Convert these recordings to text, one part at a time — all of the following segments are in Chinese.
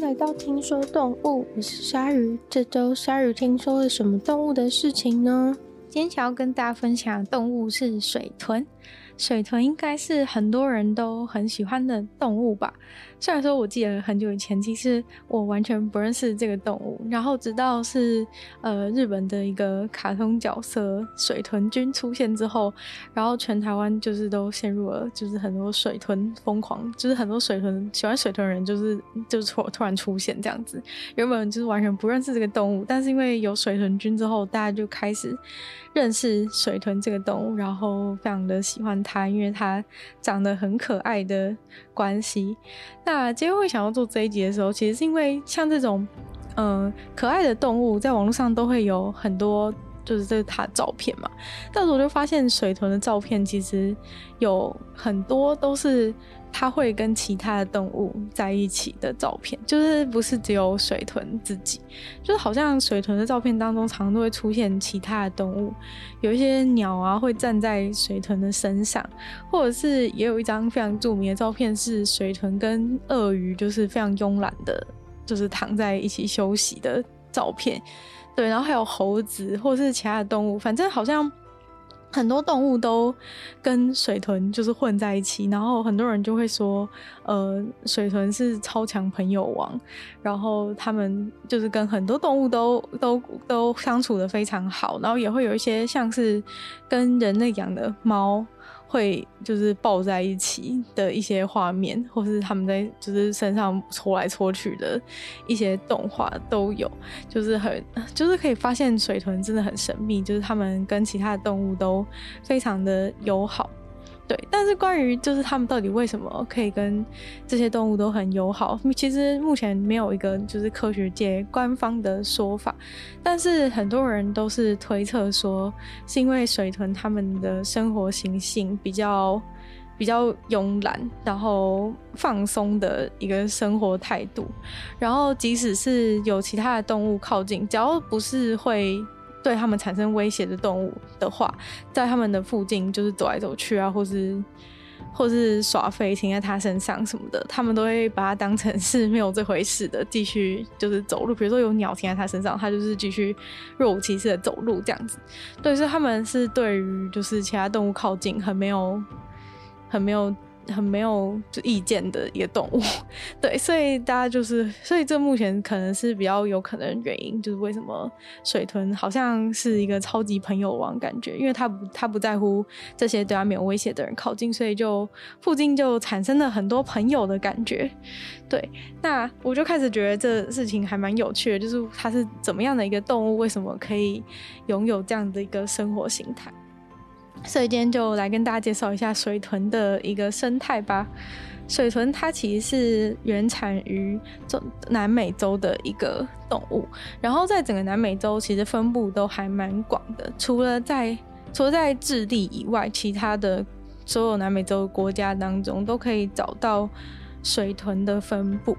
来到听说动物，我是鲨鱼。这周鲨鱼听说了什么动物的事情呢？今天想要跟大家分享的动物是水豚。水豚应该是很多人都很喜欢的动物吧。虽然说我记得很久以前，其实我完全不认识这个动物。然后直到是呃日本的一个卡通角色水豚君出现之后，然后全台湾就是都陷入了就是很多水豚疯狂，就是很多水豚喜欢水豚人就是就突突然出现这样子。原本就是完全不认识这个动物，但是因为有水豚君之后，大家就开始认识水豚这个动物，然后非常的喜欢它，因为它长得很可爱的关系。那今天会想要做这一集的时候，其实是因为像这种，嗯、可爱的动物，在网络上都会有很多，就是这是它照片嘛。但是我就发现水豚的照片其实有很多都是。它会跟其他的动物在一起的照片，就是不是只有水豚自己，就是好像水豚的照片当中，常常都会出现其他的动物，有一些鸟啊会站在水豚的身上，或者是也有一张非常著名的照片，是水豚跟鳄鱼就是非常慵懒的，就是躺在一起休息的照片。对，然后还有猴子或者是其他的动物，反正好像。很多动物都跟水豚就是混在一起，然后很多人就会说，呃，水豚是超强朋友王，然后他们就是跟很多动物都都都相处的非常好，然后也会有一些像是跟人类养的猫。会就是抱在一起的一些画面，或是他们在就是身上搓来搓去的一些动画都有，就是很就是可以发现水豚真的很神秘，就是他们跟其他的动物都非常的友好。对，但是关于就是他们到底为什么可以跟这些动物都很友好，其实目前没有一个就是科学界官方的说法，但是很多人都是推测说，是因为水豚他们的生活习性比较比较慵懒，然后放松的一个生活态度，然后即使是有其他的动物靠近，只要不是会。对他们产生威胁的动物的话，在他们的附近就是走来走去啊，或是或是耍飞停在他身上什么的，他们都会把它当成是没有这回事的，继续就是走路。比如说有鸟停在他身上，他就是继续若无其事的走路这样子。对，所以他们是对于就是其他动物靠近很没有很没有。很没有就意见的一个动物，对，所以大家就是，所以这目前可能是比较有可能原因，就是为什么水豚好像是一个超级朋友王感觉，因为他不他不在乎这些对他没有威胁的人靠近，所以就附近就产生了很多朋友的感觉。对，那我就开始觉得这事情还蛮有趣的，就是它是怎么样的一个动物，为什么可以拥有这样的一个生活形态？所以今天就来跟大家介绍一下水豚的一个生态吧。水豚它其实是原产于中南美洲的一个动物，然后在整个南美洲其实分布都还蛮广的。除了在除了在智利以外，其他的所有南美洲国家当中都可以找到水豚的分布。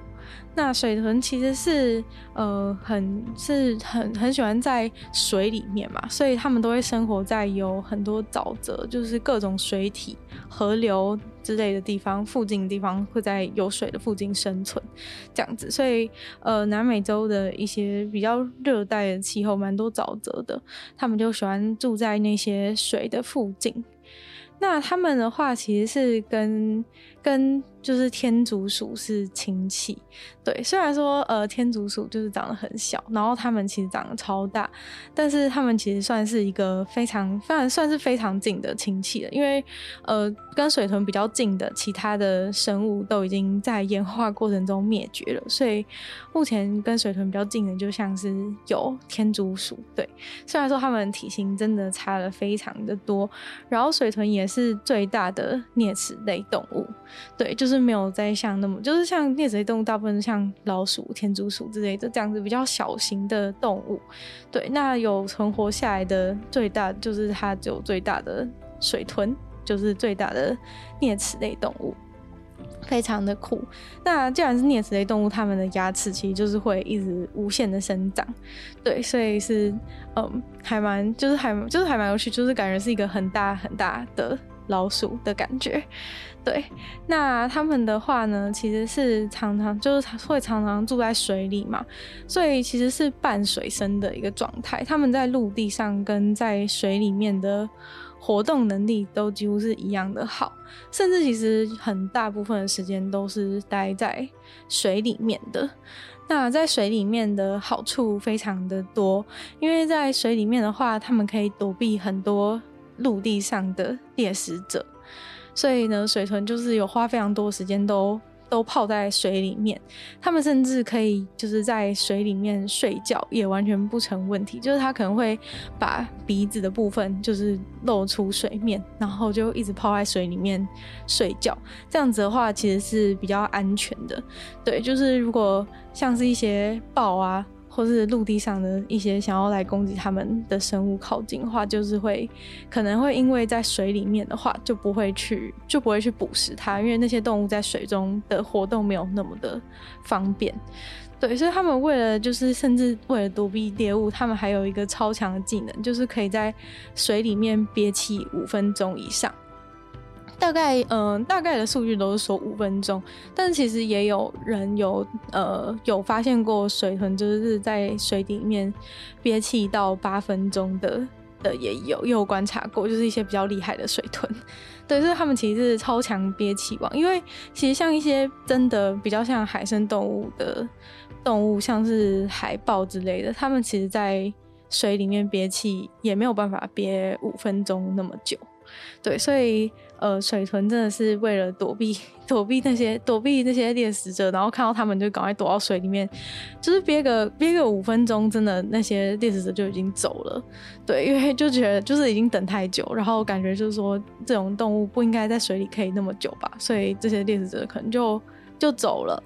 那水豚其实是呃很是很很喜欢在水里面嘛，所以他们都会生活在有很多沼泽，就是各种水体、河流之类的地方附近的地方，会在有水的附近生存这样子。所以呃南美洲的一些比较热带的气候，蛮多沼泽的，他们就喜欢住在那些水的附近。那他们的话，其实是跟跟就是天竺鼠是亲戚，对。虽然说呃天竺鼠就是长得很小，然后它们其实长得超大，但是它们其实算是一个非常非常算是非常近的亲戚了，因为呃跟水豚比较近的其他的生物都已经在演化过程中灭绝了，所以目前跟水豚比较近的就像是有天竺鼠，对。虽然说它们体型真的差了非常的多，然后水豚也是最大的啮齿类动物。对，就是没有在像那么，就是像啮齿类动物，大部分像老鼠、天竺鼠之类的这样子比较小型的动物。对，那有存活下来的最大，就是它有最大的水豚，就是最大的啮齿类动物，非常的酷。那既然是啮齿类动物，它们的牙齿其实就是会一直无限的生长。对，所以是嗯，还蛮就是还就是还蛮有趣，就是感觉是一个很大很大的。老鼠的感觉。对，那他们的话呢，其实是常常就是会常常住在水里嘛，所以其实是半水生的一个状态。他们在陆地上跟在水里面的活动能力都几乎是一样的好，甚至其实很大部分的时间都是待在水里面的。那在水里面的好处非常的多，因为在水里面的话，他们可以躲避很多陆地上的猎食者。所以呢，水豚就是有花非常多时间都都泡在水里面，他们甚至可以就是在水里面睡觉，也完全不成问题。就是他可能会把鼻子的部分就是露出水面，然后就一直泡在水里面睡觉。这样子的话，其实是比较安全的。对，就是如果像是一些豹啊。或是陆地上的一些想要来攻击他们的生物靠近的话，就是会可能会因为在水里面的话，就不会去就不会去捕食它，因为那些动物在水中的活动没有那么的方便。对，所以他们为了就是甚至为了躲避猎物，他们还有一个超强的技能，就是可以在水里面憋气五分钟以上。大概嗯、大概的数据都是说五分钟，但是其实也有人有呃有发现过水豚就是在水里面憋气到八分钟的的也有，也有观察过，就是一些比较厉害的水豚，对，就是他们其实是超强憋气王。因为其实像一些真的比较像海生动物的动物，像是海豹之类的，他们其实在水里面憋气也没有办法憋五分钟那么久。对，所以呃，水豚真的是为了躲避 躲避那些躲避那些猎食者，然后看到他们就赶快躲到水里面，就是憋个憋个五分钟，真的那些猎食者就已经走了。对，因为就觉得就是已经等太久，然后感觉就是说这种动物不应该在水里可以那么久吧，所以这些猎食者可能就就走了。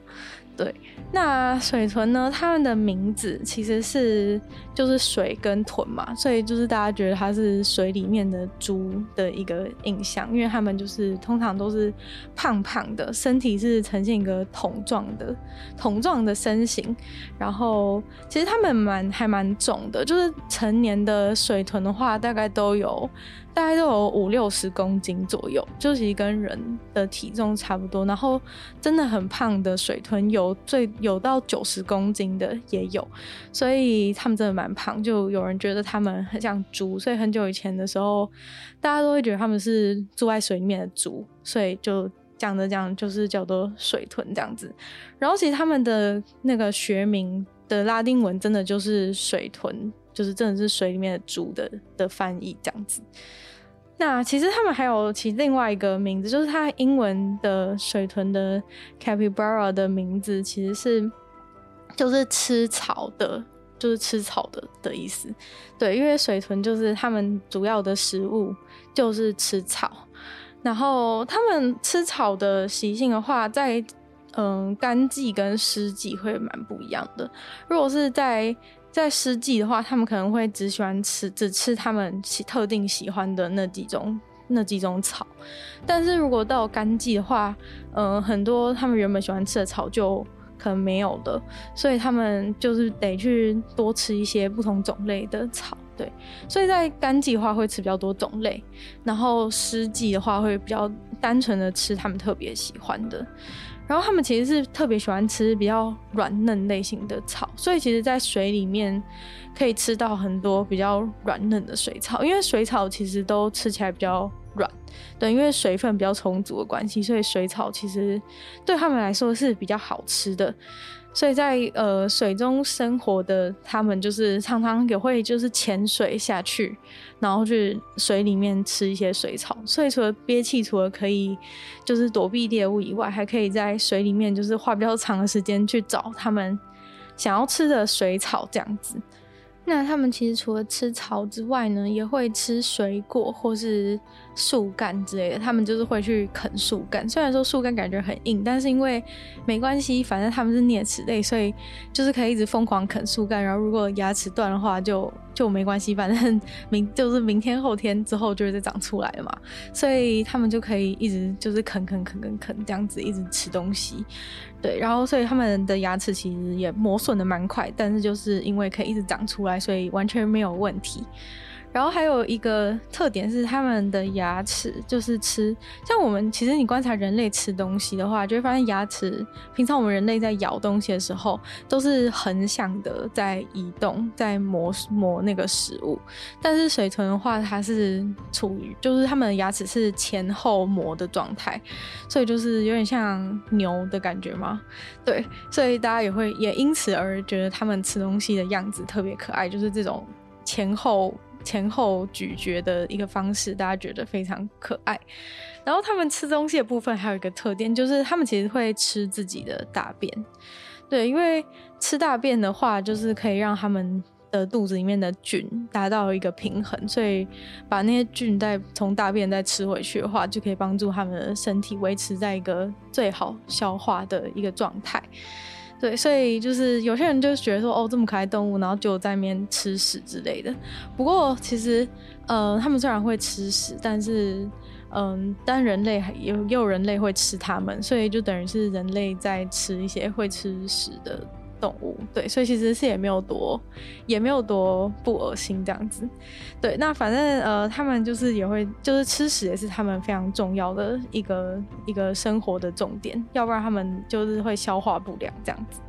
对，那水豚呢？它们的名字其实是就是水跟豚嘛，所以就是大家觉得它是水里面的猪的一个印象，因为它们就是通常都是胖胖的，身体是呈现一个桶状的桶状的身形，然后其实它们蛮还蛮重的，就是成年的水豚的话，大概都有。大概都有五六十公斤左右，就其实跟人的体重差不多。然后真的很胖的水豚有有最有到九十公斤的也有，所以他们真的蛮胖。就有人觉得他们很像猪，所以很久以前的时候，大家都会觉得他们是住在水里面的猪，所以就讲着讲就是叫做水豚这样子。然后其实他们的那个学名的拉丁文真的就是水豚。就是真的是水里面的猪的的翻译这样子。那其实他们还有其另外一个名字，就是它英文的水豚的 capybara 的名字其实是就是吃草的，就是吃草的的意思。对，因为水豚就是他们主要的食物就是吃草，然后他们吃草的习性的话，在嗯干季跟湿季会蛮不一样的。如果是在在湿季的话，他们可能会只喜欢吃，只吃他们喜特定喜欢的那几种那几种草。但是如果到干季的话，嗯、很多他们原本喜欢吃的草就可能没有了，所以他们就是得去多吃一些不同种类的草。对，所以在干季的话会吃比较多种类，然后湿季的话会比较单纯的吃他们特别喜欢的。然后他们其实是特别喜欢吃比较软嫩类型的草，所以其实，在水里面可以吃到很多比较软嫩的水草，因为水草其实都吃起来比较软，对，因为水分比较充足的关系，所以水草其实对他们来说是比较好吃的。所以在呃水中生活的他们，就是常常也会就是潜水下去，然后去水里面吃一些水草。所以除了憋气，除了可以就是躲避猎物以外，还可以在水里面就是花比较长的时间去找他们想要吃的水草这样子。那他们其实除了吃草之外呢，也会吃水果或是树干之类的。他们就是会去啃树干，虽然说树干感觉很硬，但是因为没关系，反正他们是啮齿类，所以就是可以一直疯狂啃树干。然后如果牙齿断的话就，就没关系，反正明就是明天后天之后就会再长出来了嘛。所以他们就可以一直就是啃啃啃啃啃这样子一直吃东西。对，然后所以他们的牙齿其实也磨损的蛮快，但是就是因为可以一直长出来，所以完全没有问题。然后还有一个特点是他们的牙齿，就是吃像我们其实你观察人类吃东西的话，就会发现牙齿平常我们人类在咬东西的时候都是横向的在移动，在磨磨那个食物。但是水豚的话，它是处于就是他们的牙齿是前后磨的状态，所以就是有点像牛的感觉嘛。对，所以大家也会也因此而觉得他们吃东西的样子特别可爱，就是这种前后。前后咀嚼的一个方式，大家觉得非常可爱。然后他们吃东西的部分还有一个特点，就是他们其实会吃自己的大便。对，因为吃大便的话，就是可以让他们的肚子里面的菌达到一个平衡，所以把那些菌再从大便再吃回去的话，就可以帮助他们的身体维持在一个最好消化的一个状态。对，所以就是有些人就觉得说，哦，这么可爱动物，然后就在那边吃屎之类的。不过其实，呃，他们虽然会吃屎，但是，嗯、呃，但人类也有也有人类会吃它们，所以就等于是人类在吃一些会吃屎的动物，对，所以其实是也没有多，也没有多不恶心这样子，对，那反正呃，他们就是也会，就是吃屎也是他们非常重要的一个一个生活的重点，要不然他们就是会消化不良这样子。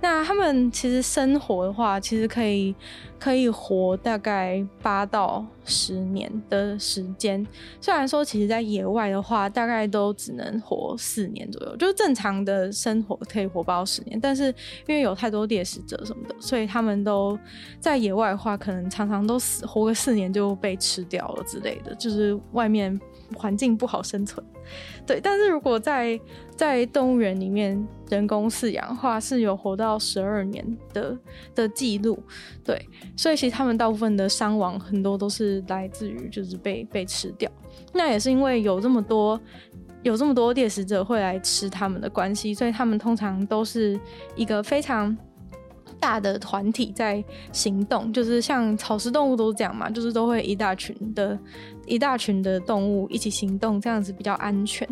那他们其实生活的话，其实可以可以活大概八到十年的时间。虽然说，其实在野外的话，大概都只能活四年左右，就是正常的生活可以活八到十年。但是因为有太多猎食者什么的，所以他们都在野外的话，可能常常都死活个四年就被吃掉了之类的，就是外面环境不好生存。对，但是如果在在动物园里面人工饲养的话，是有活到十二年的的记录。对，所以其实他们大部分的伤亡很多都是来自于就是被被吃掉。那也是因为有这么多有这么多猎食者会来吃他们的关系，所以他们通常都是一个非常大的团体在行动，就是像草食动物都是这样嘛，就是都会一大群的。一大群的动物一起行动，这样子比较安全。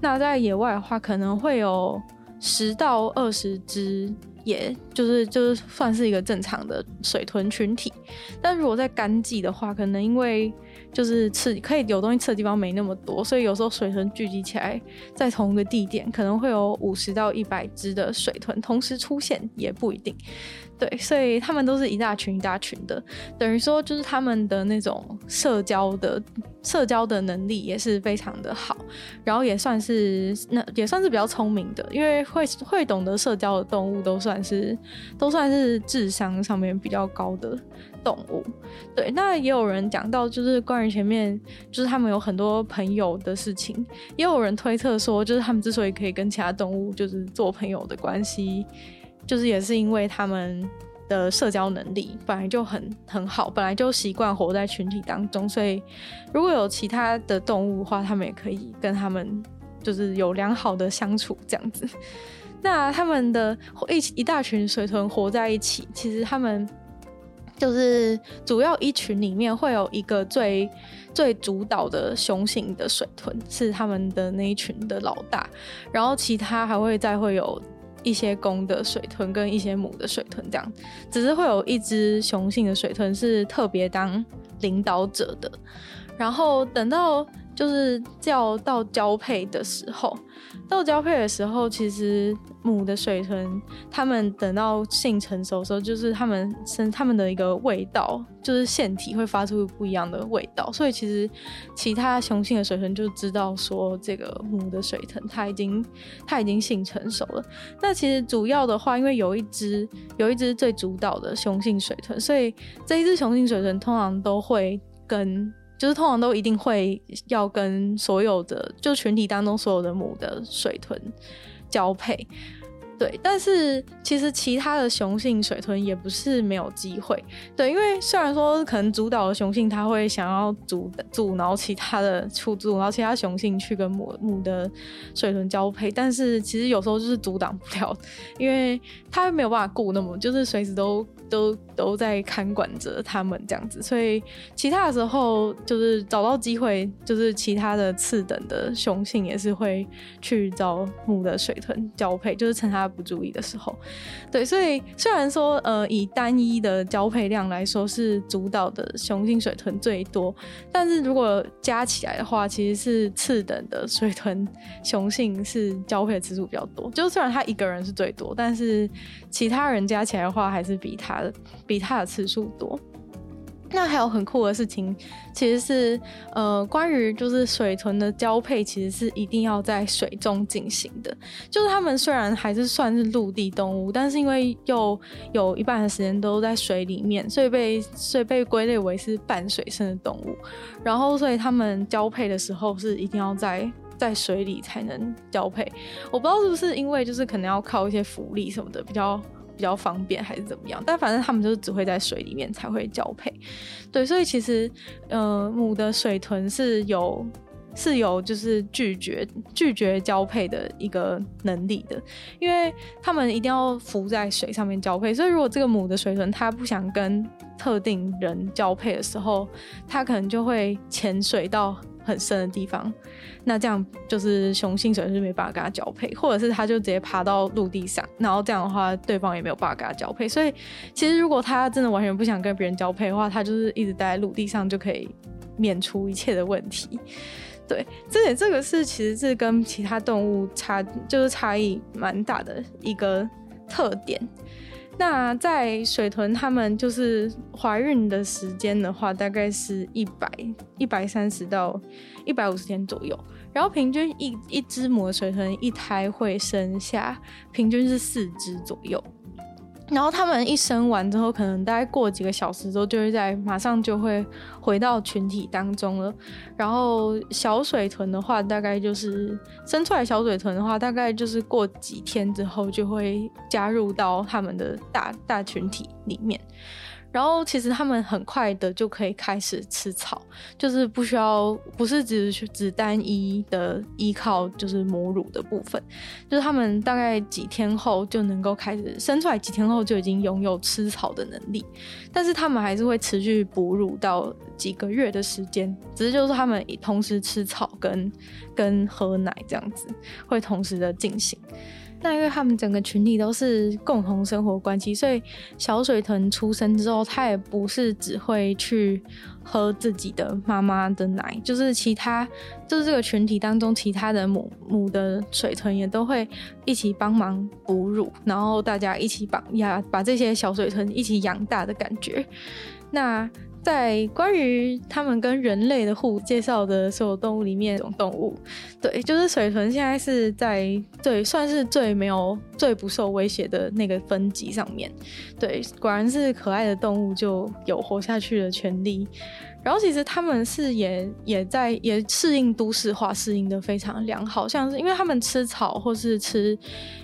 那在野外的话，可能会有十到二十只，也就是就是算是一个正常的水豚群体。但如果在干季的话，可能因为就是吃可以有东西吃的地方没那么多，所以有时候水豚聚集起来在同一个地点，可能会有五十到一百只的水豚同时出现，也不一定。对，所以他们都是一大群一大群的，等于说就是他们的那种社交的社交的能力也是非常的好，然后也算是那也算是比较聪明的，因为会会懂得社交的动物都算是都算是智商上面比较高的动物。对，那也有人讲到就是关于前面就是他们有很多朋友的事情，也有人推测说就是他们之所以可以跟其他动物就是做朋友的关系。就是也是因为他们的社交能力本来就很很好，本来就习惯活在群体当中，所以如果有其他的动物的话，他们也可以跟他们就是有良好的相处这样子。那他们的一一大群水豚活在一起，其实他们就是主要一群里面会有一个最最主导的雄性的水豚，是他们的那一群的老大，然后其他还会再会有。一些公的水豚跟一些母的水豚这样，只是会有一只雄性的水豚是特别当领导者的，然后等到。就是叫到交配的时候，到交配的时候，其实母的水豚，它们等到性成熟的时候，就是它们生它们的一个味道，就是腺体会发出不一样的味道，所以其实其他雄性的水豚就知道说，这个母的水豚它已经它已经性成熟了。那其实主要的话，因为有一只有一只最主导的雄性水豚，所以这一只雄性水豚通常都会跟。就是通常都一定会要跟所有的，就群体当中所有的母的水豚交配，对。但是其实其他的雄性水豚也不是没有机会，对。因为虽然说可能主导的雄性他会想要阻阻挠其他的出阻挠其他雄性去跟母母的水豚交配，但是其实有时候就是阻挡不了，因为他没有办法顾那么，就是随时都都都在看管着他们这样子，所以其他的时候就是找到机会，就是其他的次等的雄性也是会去找母的水豚交配，就是趁它不注意的时候。对，所以虽然说呃以单一的交配量来说是主导的雄性水豚最多，但是如果加起来的话，其实是次等的水豚雄性是交配次数比较多。就虽然他一个人是最多，但是其他人加起来的话，还是比他比他的次数多。那还有很酷的事情，其实是呃，关于就是水豚的交配，其实是一定要在水中进行的。就是他们虽然还是算是陆地动物，但是因为又有一半的时间都在水里面，所以被所以被归类为是半水生的动物。然后，所以他们交配的时候是一定要在在水里才能交配。我不知道是不是因为就是可能要靠一些浮力什么的比较。比较方便还是怎么样？但反正他们就是只会在水里面才会交配，对，所以其实，呃，母的水豚是有是有就是拒绝拒绝交配的一个能力的，因为他们一定要浮在水上面交配，所以如果这个母的水豚它不想跟特定人交配的时候，它可能就会潜水到。很深的地方，那这样就是雄性水豚是没办法跟他交配，或者是他就直接爬到陆地上，然后这样的话，对方也没有办法跟他交配。所以，其实如果他真的完全不想跟别人交配的话，他就是一直待在陆地上就可以免除一切的问题。对，这点这个是其实是跟其他动物差，就是差异蛮大的一个特点。那在水豚，它们就是怀孕的时间的话，大概是一百一百三十到一百五十天左右。然后平均一一只母水豚一胎会生下平均是四只左右。然后他们一生完之后，可能大概过几个小时之后，就会在马上就会回到群体当中了。然后小水豚的话，大概就是生出来小水豚的话，大概就是过几天之后就会加入到他们的大大群体里面。然后其实他们很快的就可以开始吃草，就是不需要，不是只只单一的依靠就是母乳的部分，就是他们大概几天后就能够开始生出来，几天后就已经拥有吃草的能力。但是他们还是会持续哺乳到几个月的时间，只是就是他们同时吃草跟跟喝奶这样子会同时的进行。那因为他们整个群体都是共同生活关系，所以小水豚出生之后，它也不是只会去喝自己的妈妈的奶，就是其他就是这个群体当中其他的母母的水豚也都会一起帮忙哺乳，然后大家一起把呀把这些小水豚一起养大的感觉。那。在关于他们跟人类的互介绍的所有动物里面，这种动物，对，就是水豚，现在是在对算是最没有、最不受威胁的那个分级上面。对，果然是可爱的动物就有活下去的权利。然后其实他们是也也在也适应都市化，适应的非常良好，像是因为他们吃草或是吃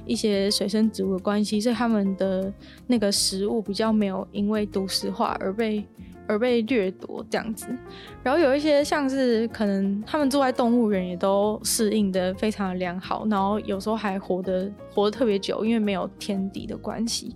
一些水生植物的关系，所以他们的那个食物比较没有因为都市化而被。而被掠夺这样子，然后有一些像是可能他们住在动物园，也都适应的非常良好，然后有时候还活得活得特别久，因为没有天敌的关系。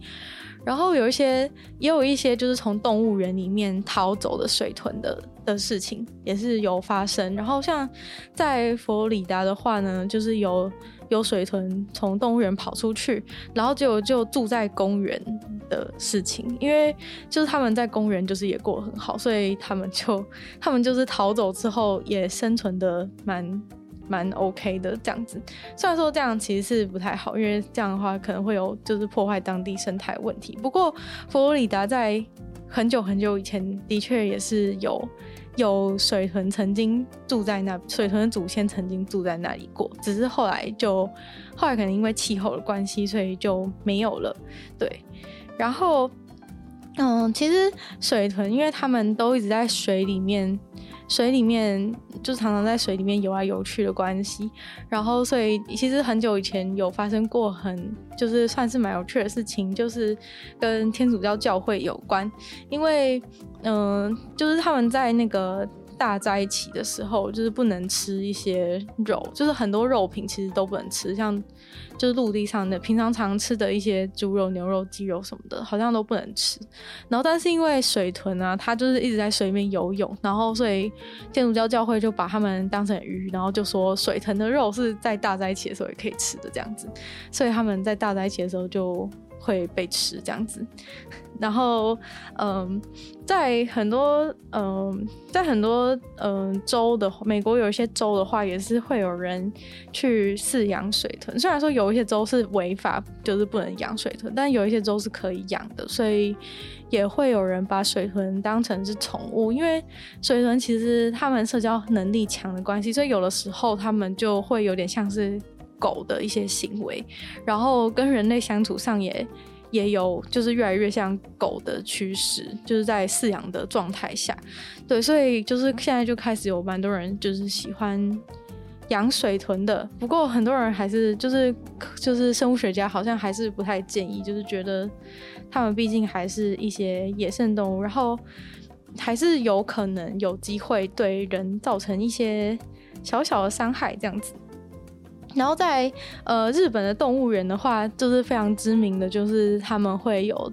然后有一些也有一些就是从动物园里面逃走的水豚的的事情也是有发生。然后像在佛罗里达的话呢，就是有。有水豚从动物园跑出去，然后就就住在公园的事情，因为就是他们在公园就是也过得很好，所以他们就他们就是逃走之后也生存的蛮蛮 OK 的这样子。虽然说这样其实是不太好，因为这样的话可能会有就是破坏当地生态问题。不过佛罗里达在很久很久以前的确也是有。有水豚曾经住在那，水豚的祖先曾经住在那里过，只是后来就后来可能因为气候的关系，所以就没有了。对，然后嗯，其实水豚因为他们都一直在水里面。水里面就常常在水里面游来游去的关系，然后所以其实很久以前有发生过很就是算是蛮有趣的事情，就是跟天主教教会有关，因为嗯、就是他们在那个大灾期的时候，就是不能吃一些肉，就是很多肉品其实都不能吃，像就是陆地上的平常常吃的一些猪肉、牛肉、鸡肉什么的，好像都不能吃。然后，但是因为水豚啊，它就是一直在水里面游泳，然后所以天主教教会就把它们当成鱼，然后就说水豚的肉是在大灾期的时候也可以吃的这样子，所以他们在大灾期的时候就会被吃这样子。然后，嗯，在很多，嗯，在很多，嗯，州的美国有一些州的话，也是会有人去饲养水豚。虽然说有一些州是违法，就是不能养水豚，但有一些州是可以养的，所以也会有人把水豚当成是宠物。因为水豚其实它们社交能力强的关系，所以有的时候它们就会有点像是狗的一些行为，然后跟人类相处上也。也有就是越来越像狗的趋势，就是在饲养的状态下，对，所以就是现在就开始有蛮多人就是喜欢养水豚的。不过很多人还是就是就是生物学家好像还是不太建议，就是觉得他们毕竟还是一些野生动物，然后还是有可能有机会对人造成一些小小的伤害这样子。然后在呃日本的动物园的话，就是非常知名的，就是他们会有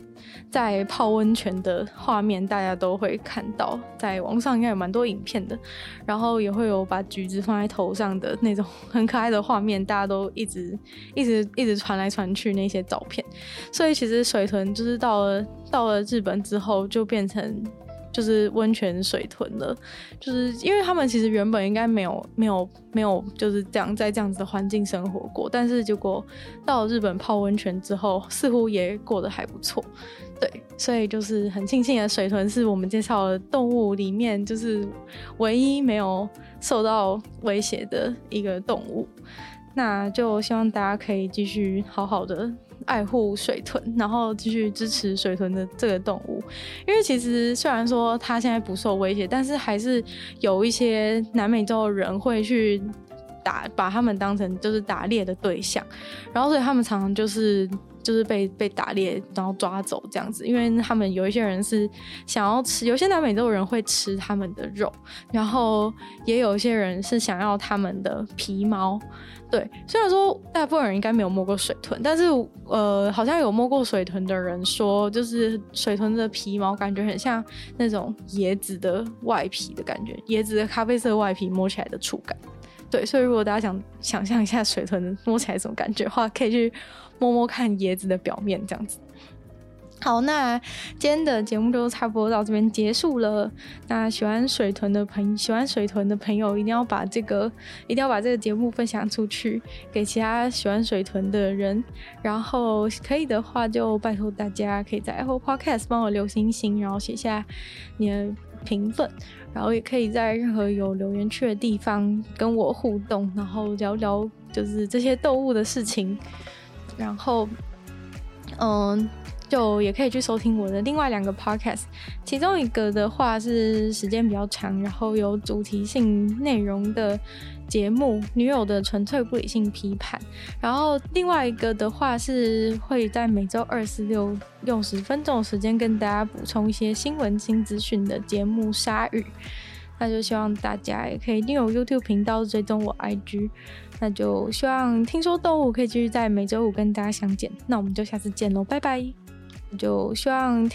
在泡温泉的画面，大家都会看到，在网上应该有蛮多影片的。然后也会有把橘子放在头上的那种很可爱的画面，大家都一直一直一直传来传去那些照片。所以其实水豚就是到了到了日本之后，就变成。就是温泉水豚了，就是因为他们其实原本应该没有没有没有就是这样在这样子的环境生活过，但是结果到了日本泡温泉之后，似乎也过得还不错，对，所以就是很庆幸的水豚是我们介绍的动物里面就是唯一没有受到威胁的一个动物，那就希望大家可以继续好好的。爱护水豚，然后继续支持水豚的这个动物，因为其实虽然说它现在不受威胁，但是还是有一些南美洲的人会去打，把他们当成就是打猎的对象，然后所以他们常常就是就是被被打猎，然后抓走这样子，因为他们有一些人是想要吃，有些南美洲人会吃他们的肉，然后也有一些人是想要他们的皮毛。对，虽然说大部分人应该没有摸过水豚，但是呃，好像有摸过水豚的人说，就是水豚的皮毛感觉很像那种椰子的外皮的感觉，椰子的咖啡色外皮摸起来的触感。对，所以如果大家想想象一下水豚摸起来什么感觉的话，可以去摸摸看椰子的表面这样子。好，那今天的节目就差不多到这边结束了。那喜欢水豚的朋喜欢水豚的朋友，一定要把这个一定要把这个节目分享出去，给其他喜欢水豚的人。然后可以的话，就拜托大家可以在 Apple Podcast 帮我留星星，然后写下你的评分，然后也可以在任何有留言区的地方跟我互动，然后聊聊就是这些动物的事情。然后，嗯。就也可以去收听我的另外两个 podcast，其中一个的话是时间比较长，然后有主题性内容的节目《女友的纯粹不理性批判》，然后另外一个的话是会在每周二、四、六用十分钟的时间跟大家补充一些新闻新资讯的节目《鲨鱼》，那就希望大家也可以订阅 YouTube 频道，追踪我 IG，那就希望听说动物可以继续在每周五跟大家相见，那我们就下次见喽，拜拜。就希望。